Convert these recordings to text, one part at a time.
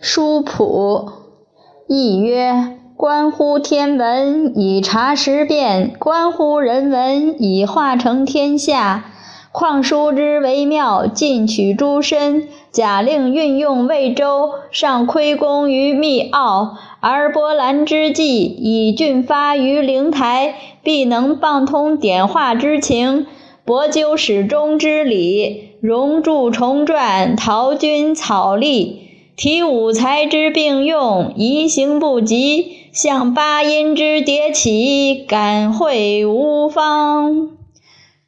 书谱，亦曰：关乎天文以察时变，关乎人文以化成天下。况书之为妙，尽取诸身。假令运用魏周，尚亏功于密奥；而波澜之际，以俊发于灵台，必能傍通点化之情。博究始终之理，熔铸重撰，陶君草隶，体五才之并用，移形不及，象八音之迭起，感会无方。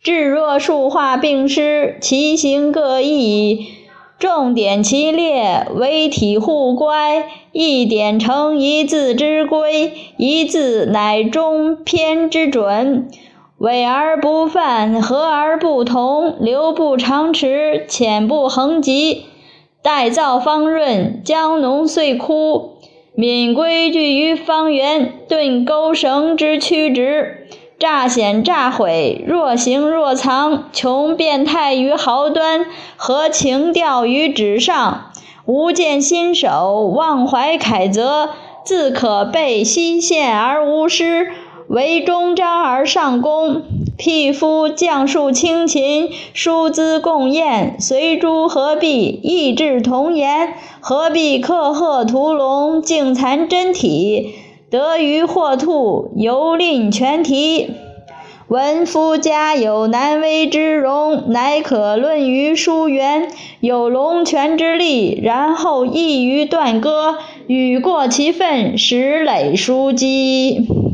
至若数画并施，其形各异，重点其列，为体互乖，一点成一字之规，一字乃中篇之准。伪而不犯，和而不同，流不长迟，浅不横急。待造方润，将浓遂枯。敏规矩于方圆，顿钩绳之曲直。乍显乍毁，若行若藏，穷变态于毫端，合情调于纸上。吾见新手，忘怀楷则，自可备西线而无失。为中章而上功，匹夫将数轻琴，书资共宴，随诸何必？意志同言，何必刻鹤屠龙，竞残真体？得鱼获兔，犹吝全题。闻夫家有难危之容，乃可论于书缘，有龙泉之力，然后易于断割，语过其分，实累书机。